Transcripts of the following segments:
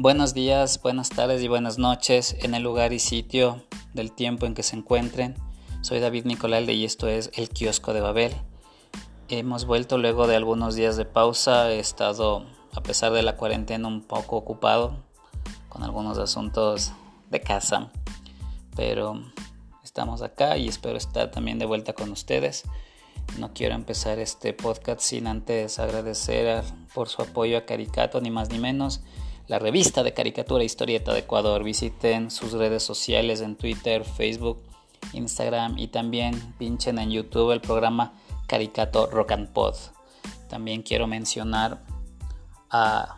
Buenos días, buenas tardes y buenas noches en el lugar y sitio del tiempo en que se encuentren. Soy David Nicolalde y esto es El Kiosco de Babel. Hemos vuelto luego de algunos días de pausa. He estado, a pesar de la cuarentena, un poco ocupado con algunos asuntos de casa. Pero estamos acá y espero estar también de vuelta con ustedes. No quiero empezar este podcast sin antes agradecer por su apoyo a Caricato, ni más ni menos la revista de caricatura Historieta de Ecuador. Visiten sus redes sociales en Twitter, Facebook, Instagram y también pinchen en YouTube el programa Caricato Rock and Pod. También quiero mencionar a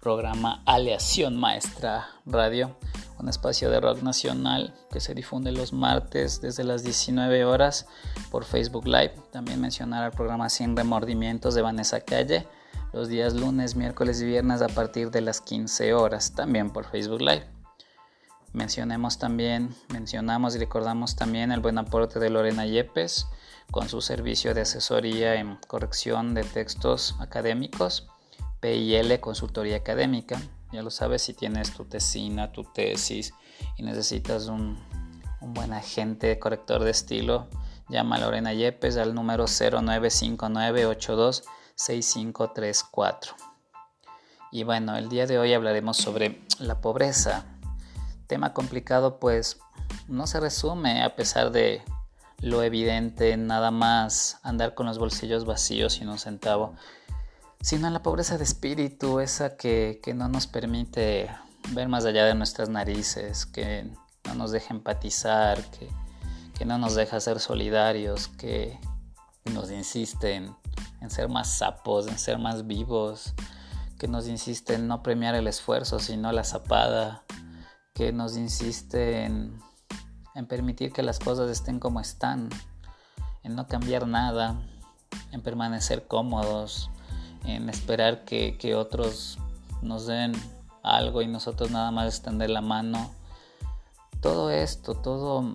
programa Aleación Maestra Radio, un espacio de rock nacional que se difunde los martes desde las 19 horas por Facebook Live. También mencionar al programa Sin Remordimientos de Vanessa Calle los días lunes, miércoles y viernes a partir de las 15 horas, también por Facebook Live. Mencionemos también, mencionamos y recordamos también el buen aporte de Lorena Yepes con su servicio de asesoría en corrección de textos académicos, PIL Consultoría Académica. Ya lo sabes, si tienes tu tesina, tu tesis y necesitas un, un buen agente corrector de estilo, llama a Lorena Yepes al número 095982 6534. Y bueno, el día de hoy hablaremos sobre la pobreza. Tema complicado pues no se resume a pesar de lo evidente, nada más andar con los bolsillos vacíos sin un centavo, sino la pobreza de espíritu, esa que, que no nos permite ver más allá de nuestras narices, que no nos deja empatizar, que, que no nos deja ser solidarios, que nos insiste en en ser más sapos, en ser más vivos, que nos insiste en no premiar el esfuerzo, sino la zapada, que nos insiste en, permitir que las cosas estén como están, en no cambiar nada, en permanecer cómodos, en esperar que, que otros nos den algo y nosotros nada más extender la mano. Todo esto, todo,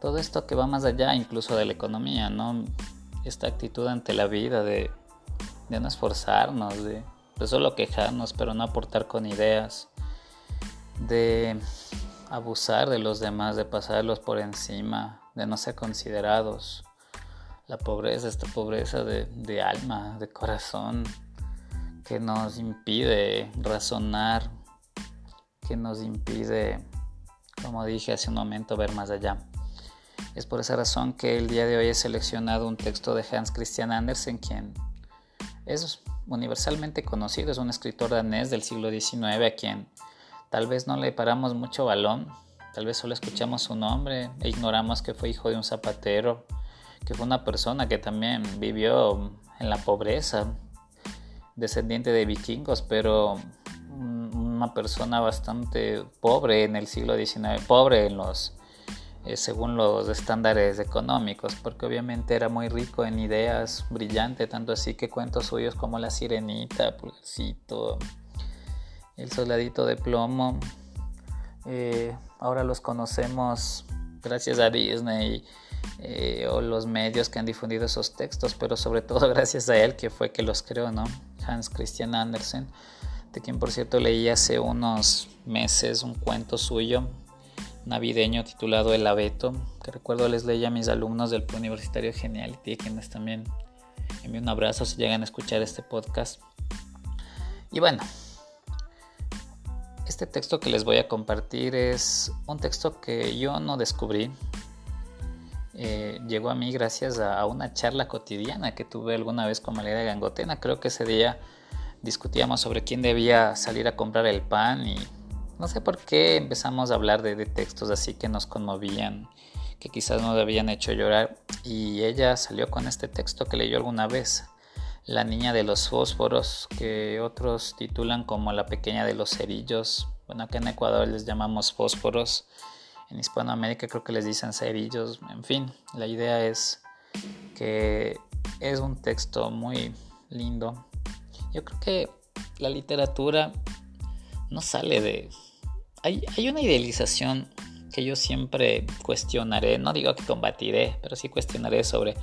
todo esto que va más allá incluso de la economía, ¿no? Esta actitud ante la vida de, no esforzarnos, de, solo quejarnos, pero no aportar con ideas, de abusar de los demás, de pasarlos por encima, de no ser considerados. La pobreza, esta pobreza de, de alma, de corazón, que nos impide razonar, que nos impide, como dije hace un momento, ver más allá. Es por esa razón que el día de hoy he seleccionado un texto de Hans Christian Andersen, quien es universalmente conocido, es un escritor danés del siglo XIX a quien tal vez no le paramos mucho balón, tal vez solo escuchamos su nombre e ignoramos que fue hijo de un zapatero, que fue una persona que también vivió en la pobreza, descendiente de vikingos, pero una persona bastante pobre en el siglo XIX, pobre en los eh, según los estándares económicos, porque obviamente era muy rico en ideas, brillante, tanto así que cuentos suyos como La Sirenita, Pulgarcito, El Soldadito de Plomo, eh, ahora los conocemos gracias a Disney eh, o los medios que han difundido esos textos, pero sobre todo gracias a él que fue que los creó, ¿no? Hans Christian Andersen, de quien por cierto leí hace unos meses un cuento suyo navideño titulado El Abeto, que recuerdo les leí a mis alumnos del Universitario Geniality, quienes también envío un abrazo si llegan a escuchar este podcast. Y bueno, este texto que les voy a compartir es un texto que yo no descubrí. Eh, llegó a mí gracias a, una charla cotidiana que tuve alguna vez con Valeria Gangotena. Creo que ese día discutíamos sobre quién debía salir a comprar el pan y no sé por qué empezamos a hablar de, textos así que nos conmovían, que quizás nos habían hecho llorar. Y ella salió con este texto que leyó alguna vez, La niña de los fósforos, que otros titulan como La pequeña de los cerillos. Bueno, acá en Ecuador les llamamos fósforos. En Hispanoamérica creo que les dicen cerillos. En fin, la idea es que es un texto muy lindo. Yo creo que la literatura no sale de, hay, una idealización que yo siempre cuestionaré, no digo que combatiré, pero sí cuestionaré sobre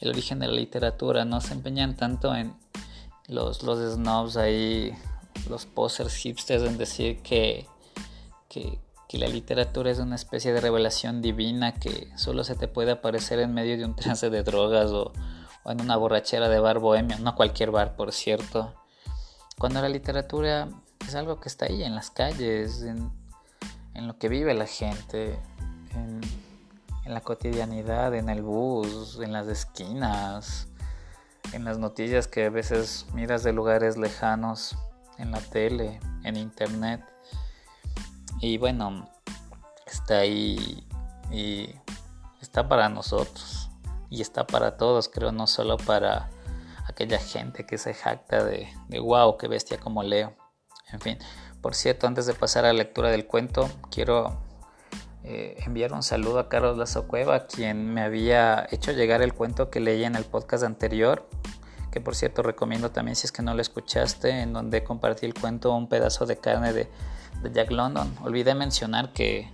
el origen de la literatura. No se empeñan tanto en los, los snobs ahí los posers hipsters en decir que, que, la literatura es una especie de revelación divina que solo se te puede aparecer en medio de un trance de drogas o, en una borrachera de bar bohemio, no cualquier bar por cierto, cuando la literatura es algo que está ahí en las calles, en, en lo que vive la gente, en, la cotidianidad, en el bus, en las esquinas, en las noticias que a veces miras de lugares lejanos, en la tele, en internet. Y bueno, está ahí y está para nosotros y está para todos, creo, no solo para aquella gente que se jacta de, de wow, qué bestia como leo. En fin, por cierto, antes de pasar a la lectura del cuento, quiero eh, enviar un saludo a Carlos Lazo Cueva, quien me había hecho llegar el cuento que leí en el podcast anterior, que por cierto recomiendo también si es que no lo escuchaste, en donde compartí el cuento Un pedazo de carne de, Jack London. Olvidé mencionar que,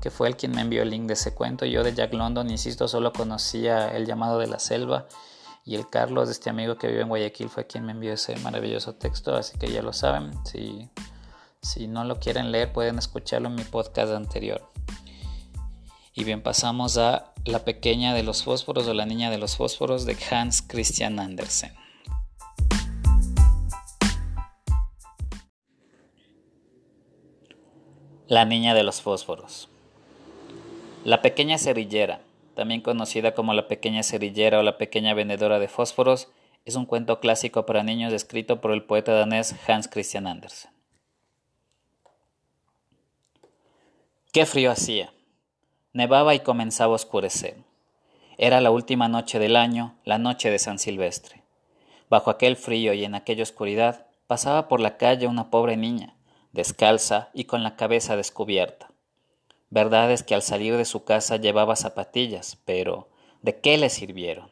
que fue él quien me envió el link de ese cuento. Yo de Jack London, insisto, solo conocía El llamado de la selva. Y el Carlos, este amigo que vive en Guayaquil, fue quien me envió ese maravilloso texto, así que ya lo saben. Si no lo quieren leer, pueden escucharlo en mi podcast anterior. Y bien, pasamos a La pequeña de los fósforos o La niña de los fósforos de Hans Christian Andersen. La niña de los fósforos. La pequeña cerillera, también conocida como la pequeña cerillera o la pequeña vendedora de fósforos, es un cuento clásico para niños escrito por el poeta danés Hans Christian Andersen. Qué frío hacía. Nevaba y comenzaba a oscurecer. Era la última noche del año, la noche de San Silvestre. Bajo aquel frío y en aquella oscuridad pasaba por la calle una pobre niña, descalza y con la cabeza descubierta. Verdad es que al salir de su casa llevaba zapatillas, pero ¿de qué le sirvieron?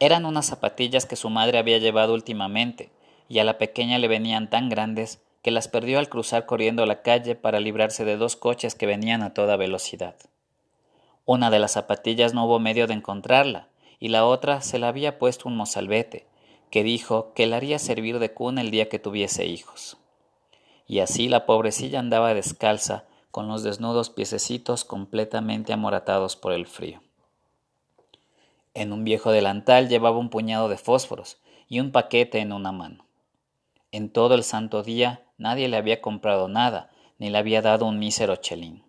Eran unas zapatillas que su madre había llevado últimamente, y a la pequeña le venían tan grandes que las perdió al cruzar corriendo la calle para librarse de dos coches que venían a toda velocidad. Una de las zapatillas no hubo medio de encontrarla, y la otra se la había puesto un mozalbete, que dijo que la haría servir de cuna el día que tuviese hijos. Y así la pobrecilla andaba descalza, con los desnudos piececitos completamente amoratados por el frío. En un viejo delantal llevaba un puñado de fósforos y un paquete en una mano. En todo el santo día nadie le había comprado nada, ni le había dado un mísero chelín.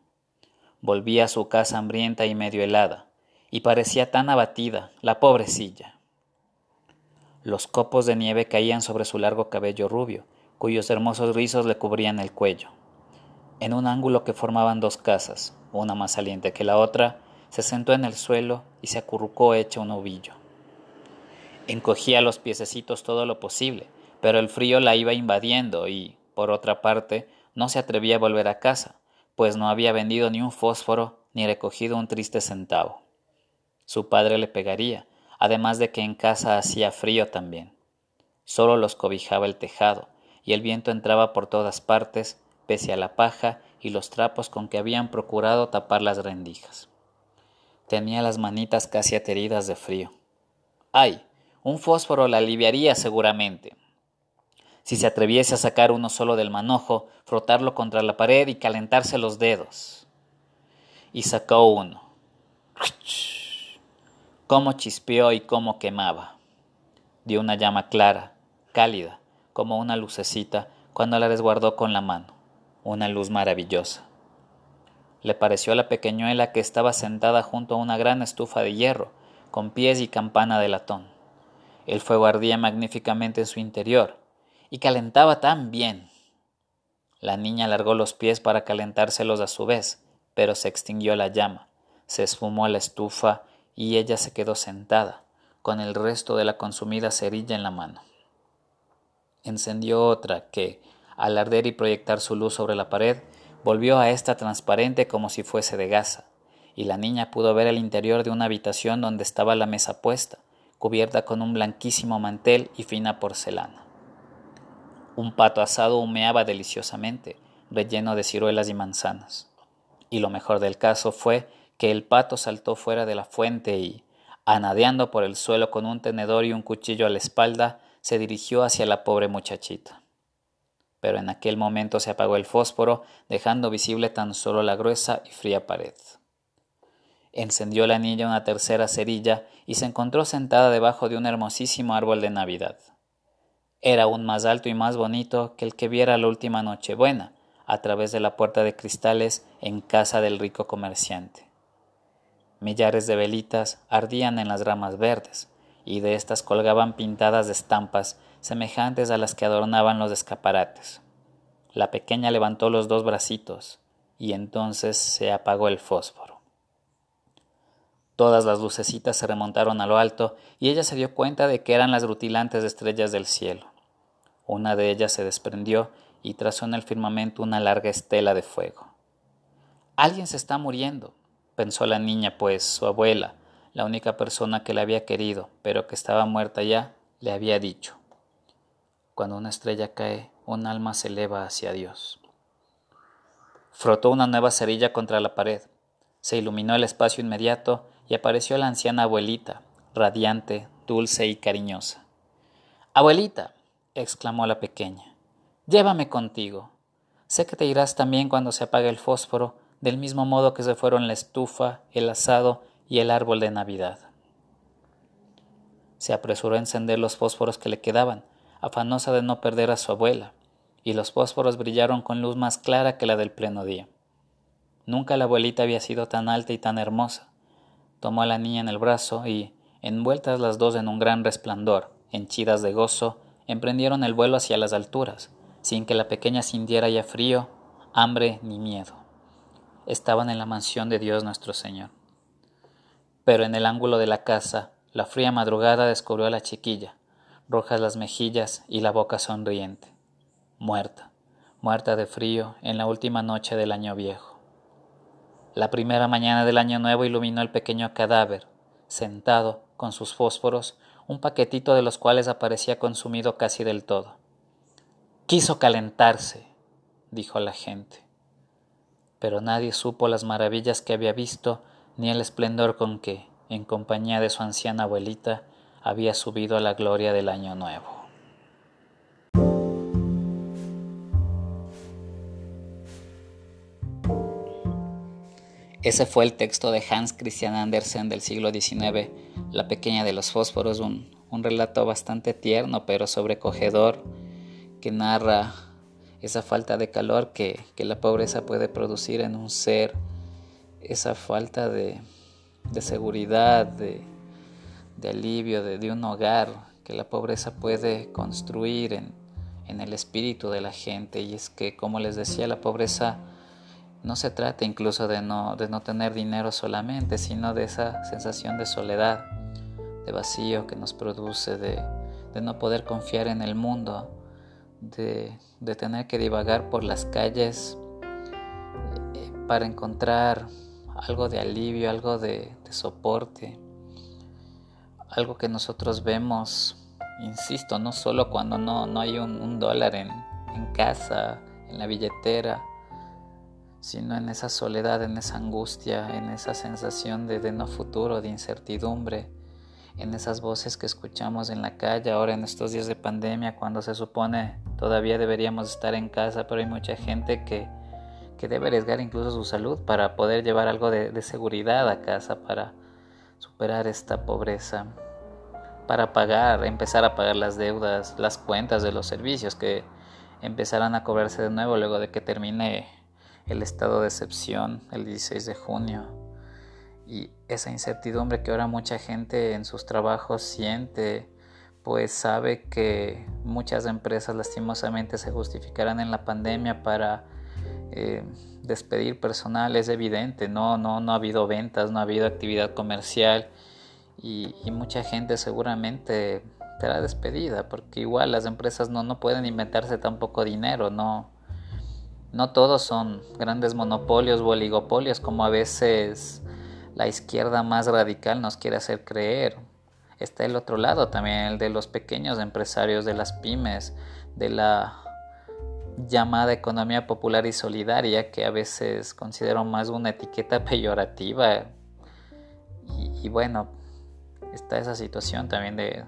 Volvía a su casa hambrienta y medio helada, y parecía tan abatida, la pobrecilla. Los copos de nieve caían sobre su largo cabello rubio, cuyos hermosos rizos le cubrían el cuello. En un ángulo que formaban dos casas, una más saliente que la otra, se sentó en el suelo y se acurrucó hecha un ovillo. Encogía los piececitos todo lo posible, pero el frío la iba invadiendo y, por otra parte, no se atrevía a volver a casa, pues no había vendido ni un fósforo ni recogido un triste centavo. Su padre le pegaría, además de que en casa hacía frío también. Solo los cobijaba el tejado, y el viento entraba por todas partes, pese a la paja y los trapos con que habían procurado tapar las rendijas. Tenía las manitas casi ateridas de frío. ¡Ay! Un fósforo la aliviaría seguramente, si se atreviese a sacar uno solo del manojo, frotarlo contra la pared y calentarse los dedos. Y sacó uno. Cómo chispeó y cómo quemaba. Dio una llama clara, cálida, como una lucecita, cuando la resguardó con la mano. Una luz maravillosa. Le pareció a la pequeñuela que estaba sentada junto a una gran estufa de hierro, con pies y campana de latón. El fuego ardía magníficamente en su interior, y calentaba tan bien. La niña alargó los pies para calentárselos a su vez, pero se extinguió la llama, se esfumó la estufa y ella se quedó sentada, con el resto de la consumida cerilla en la mano. Encendió otra que, al arder y proyectar su luz sobre la pared, volvió a esta transparente como si fuese de gasa, y la niña pudo ver el interior de una habitación donde estaba la mesa puesta, cubierta con un blanquísimo mantel y fina porcelana. Un pato asado humeaba deliciosamente, relleno de ciruelas y manzanas. Y lo mejor del caso fue que el pato saltó fuera de la fuente y, anadeando por el suelo con un tenedor y un cuchillo a la espalda, se dirigió hacia la pobre muchachita. pero en aquel momento se apagó el fósforo, dejando visible tan solo la gruesa y fría pared. Encendió la niña una tercera cerilla y se encontró sentada debajo de un hermosísimo árbol de Navidad. Era aún más alto y más bonito que el que viera la última Nochebuena, a través de la puerta de cristales en casa del rico comerciante. Millares de velitas ardían en las ramas verdes, y de estas colgaban pintadas de estampas semejantes a las que adornaban los escaparates. La pequeña levantó los dos bracitos, y entonces se apagó el fósforo. Todas las lucecitas se remontaron a lo alto, y ella se dio cuenta de que eran las rutilantes estrellas del cielo. Una de ellas se desprendió y trazó en el firmamento una larga estela de fuego. Alguien se está muriendo, pensó la niña, pues su abuela, la única persona que la había querido, pero que estaba muerta ya, le había dicho. Cuando una estrella cae, un alma se eleva hacia Dios. Frotó una nueva cerilla contra la pared. Se iluminó el espacio inmediato y apareció la anciana abuelita, radiante, dulce y cariñosa. Abuelita, exclamó la pequeña, llévame contigo. Sé que te irás también cuando se apague el fósforo del mismo modo que se fueron la estufa, el asado y el árbol de Navidad. Se apresuró a encender los fósforos que le quedaban, afanosa de no perder a su abuela, y los fósforos brillaron con luz más clara que la del pleno día. Nunca la abuelita había sido tan alta y tan hermosa. Tomó a la niña en el brazo y, envueltas las dos en un gran resplandor, henchidas de gozo, emprendieron el vuelo hacia las alturas, sin que la pequeña sintiera ya frío, hambre ni miedo estaban en la mansión de Dios nuestro Señor. Pero en el ángulo de la casa, la fría madrugada descubrió a la chiquilla, rojas las mejillas y la boca sonriente, muerta, muerta de frío en la última noche del año viejo. La primera mañana del año nuevo iluminó el pequeño cadáver, sentado, con sus fósforos, un paquetito de los cuales aparecía consumido casi del todo. Quiso calentarse, dijo la gente pero nadie supo las maravillas que había visto ni el esplendor con que, en compañía de su anciana abuelita, había subido a la gloria del año nuevo. Ese fue el texto de Hans Christian Andersen del siglo XIX, La pequeña de los fósforos, un, un relato bastante tierno pero sobrecogedor que narra esa falta de calor que, la pobreza puede producir en un ser, esa falta de, seguridad, de, alivio, de, un hogar que la pobreza puede construir en, en el espíritu de la gente. Y es que, como les decía, la pobreza no se trata incluso de no, de no tener dinero solamente, sino de esa sensación de soledad, de vacío que nos produce, de, de no poder confiar en el mundo, de, tener que divagar por las calles eh, para encontrar algo de alivio, algo de, soporte, algo que nosotros vemos, insisto, no solo cuando no, hay un, dólar en, casa, en la billetera, sino en esa soledad, en esa angustia, en esa sensación de, de no futuro, de incertidumbre en esas voces que escuchamos en la calle ahora en estos días de pandemia cuando se supone todavía deberíamos estar en casa, pero hay mucha gente que, debe arriesgar incluso su salud para poder llevar algo de, seguridad a casa, para superar esta pobreza, para pagar, empezar a pagar las deudas, las cuentas de los servicios que empezarán a cobrarse de nuevo luego de que termine el estado de excepción el 16 de junio. Y esa incertidumbre que ahora mucha gente en sus trabajos siente, pues sabe que muchas empresas lastimosamente se justificarán en la pandemia para eh, despedir personal, es evidente, no, no, no ha habido ventas, no ha habido actividad comercial. Y, mucha gente seguramente será despedida, porque igual las empresas no, no pueden inventarse tampoco dinero, no, no todos son grandes monopolios o oligopolios como a veces la izquierda más radical nos quiere hacer creer. Está el otro lado también, el de los pequeños empresarios, de las pymes, de la llamada economía popular y solidaria, que a veces considero más una etiqueta peyorativa. Y, bueno, está esa situación también de,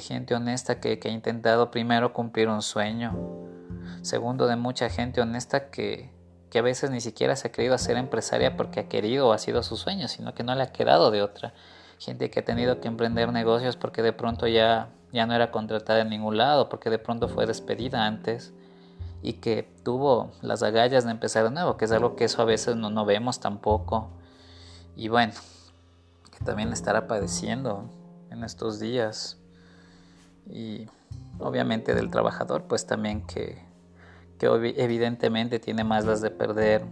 gente honesta que, que ha intentado primero cumplir un sueño, Segundo, de mucha gente honesta que, que a veces ni siquiera se ha querido hacer empresaria porque ha querido o ha sido su sueño, sino que no le ha quedado de otra. Gente que ha tenido que emprender negocios porque de pronto ya, ya no era contratada en ningún lado, porque de pronto fue despedida antes y que tuvo las agallas de empezar de nuevo, que es algo que eso a veces no, no vemos tampoco. Y bueno, que también estará padeciendo en estos días. Y obviamente del trabajador, pues también que, que evidentemente tiene más las de perder,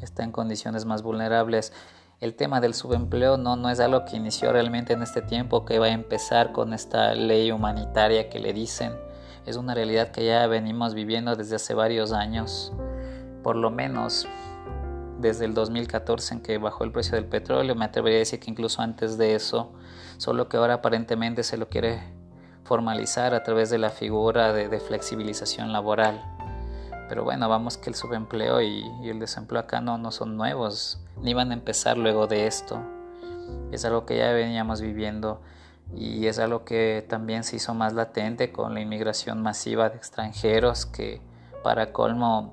está en condiciones más vulnerables. El tema del subempleo no, no es algo que inició realmente en este tiempo, que va a empezar con esta ley humanitaria que le dicen. Es una realidad que ya venimos viviendo desde hace varios años, por lo menos desde el 2014 en que bajó el precio del petróleo, me atrevería a decir que incluso antes de eso, solo que ahora aparentemente se lo quiere formalizar a través de la figura de, flexibilización laboral. Pero bueno, vamos que el subempleo y, el desempleo acá no, no son nuevos, ni van a empezar luego de esto. Es algo que ya veníamos viviendo y es algo que también se hizo más latente con la inmigración masiva de extranjeros que para colmo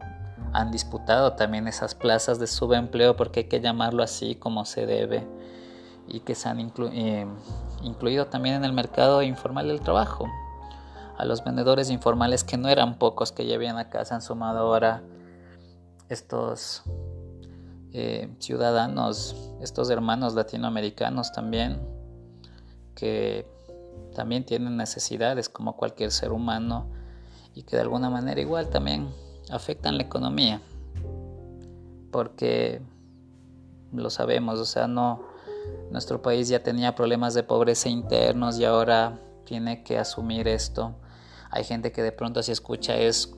han disputado también esas plazas de subempleo porque hay que llamarlo así como se debe y que se han eh, incluido también en el mercado informal del trabajo. A los vendedores informales que no eran pocos que ya habían acá se han sumado ahora estos eh, ciudadanos, estos hermanos latinoamericanos también, que también tienen necesidades como cualquier ser humano y que de alguna manera igual también afectan la economía. Porque lo sabemos, o sea, no nuestro país ya tenía problemas de pobreza internos y ahora tiene que asumir esto. Hay gente que de pronto si escucha es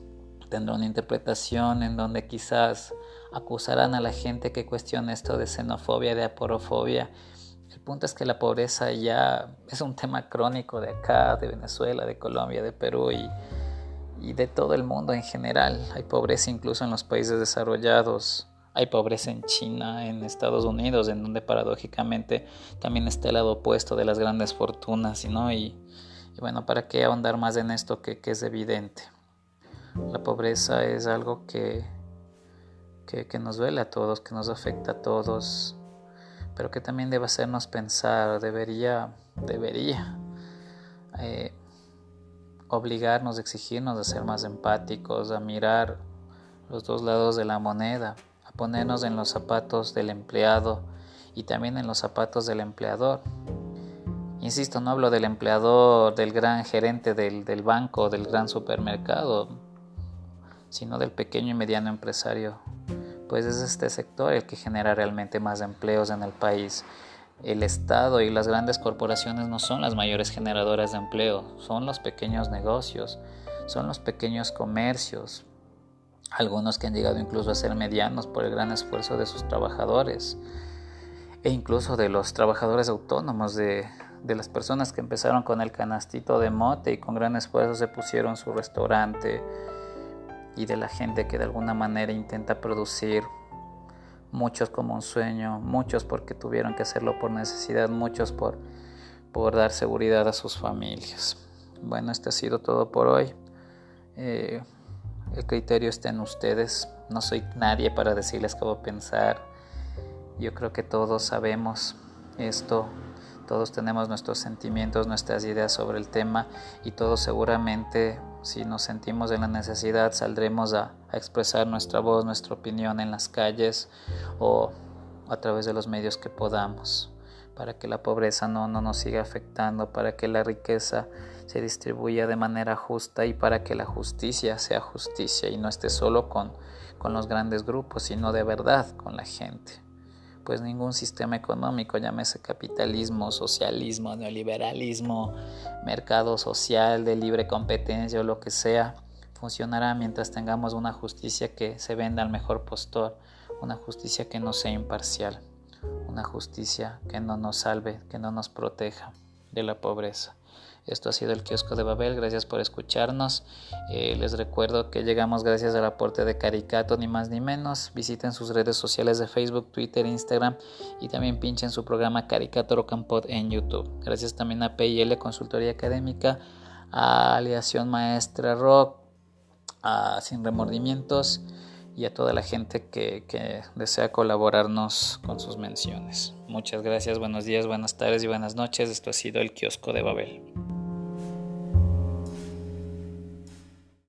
tendrá una interpretación en donde quizás acusarán a la gente que cuestiona esto de xenofobia, de aporofobia. El punto es que la pobreza ya es un tema crónico de acá, de Venezuela, de Colombia, de Perú y, y de todo el mundo en general. Hay pobreza incluso en los países desarrollados. Hay pobreza en China, en Estados Unidos, en donde paradójicamente también está el lado opuesto de las grandes fortunas, ¿no? Y, bueno, ¿para qué ahondar más en esto que, es evidente? La pobreza es algo que, que, que, nos duele a todos, que nos afecta a todos, pero que también debe hacernos pensar, debería, debería eh, obligarnos, exigirnos a ser más empáticos, a mirar los dos lados de la moneda ponernos en los zapatos del empleado y también en los zapatos del empleador. Insisto, no hablo del empleador, del gran gerente del, del banco, del gran supermercado, sino del pequeño y mediano empresario, pues es este sector el que genera realmente más empleos en el país. El Estado y las grandes corporaciones no son las mayores generadoras de empleo, son los pequeños negocios, son los pequeños comercios, algunos que han llegado incluso a ser medianos por el gran esfuerzo de sus trabajadores e incluso de los trabajadores autónomos, de, de, las personas que empezaron con el canastito de mote y con gran esfuerzo se pusieron su restaurante y de la gente que de alguna manera intenta producir, muchos como un sueño, muchos porque tuvieron que hacerlo por necesidad, muchos por, por dar seguridad a sus familias. Bueno, esto ha sido todo por hoy. Eh, el criterio está en ustedes. No soy nadie para decirles cómo pensar. Yo creo que todos sabemos esto. Todos tenemos nuestros sentimientos, nuestras ideas sobre el tema y todos seguramente si nos sentimos en la necesidad saldremos a, a expresar nuestra voz, nuestra opinión en las calles o a través de los medios que podamos para que la pobreza no, no nos siga afectando, para que la riqueza se distribuya de manera justa y para que la justicia sea justicia y no esté solo con, con los grandes grupos, sino de verdad con la gente. Pues ningún sistema económico, llámese capitalismo, socialismo, neoliberalismo, mercado social de libre competencia o lo que sea, funcionará mientras tengamos una justicia que se venda al mejor postor, una justicia que no sea imparcial una justicia que no nos salve, que no nos proteja de la pobreza. Esto ha sido el kiosco de Babel, gracias por escucharnos. Eh, les recuerdo que llegamos gracias al aporte de Caricato, ni más ni menos. Visiten sus redes sociales de Facebook, Twitter, Instagram y también pinchen su programa Caricato Rock en YouTube. Gracias también a PIL Consultoría Académica, a Aliación Maestra Rock, a Sin Remordimientos y a toda la gente que, que desea colaborarnos con sus menciones. Muchas gracias, buenos días, buenas tardes y buenas noches. Esto ha sido el kiosco de Babel.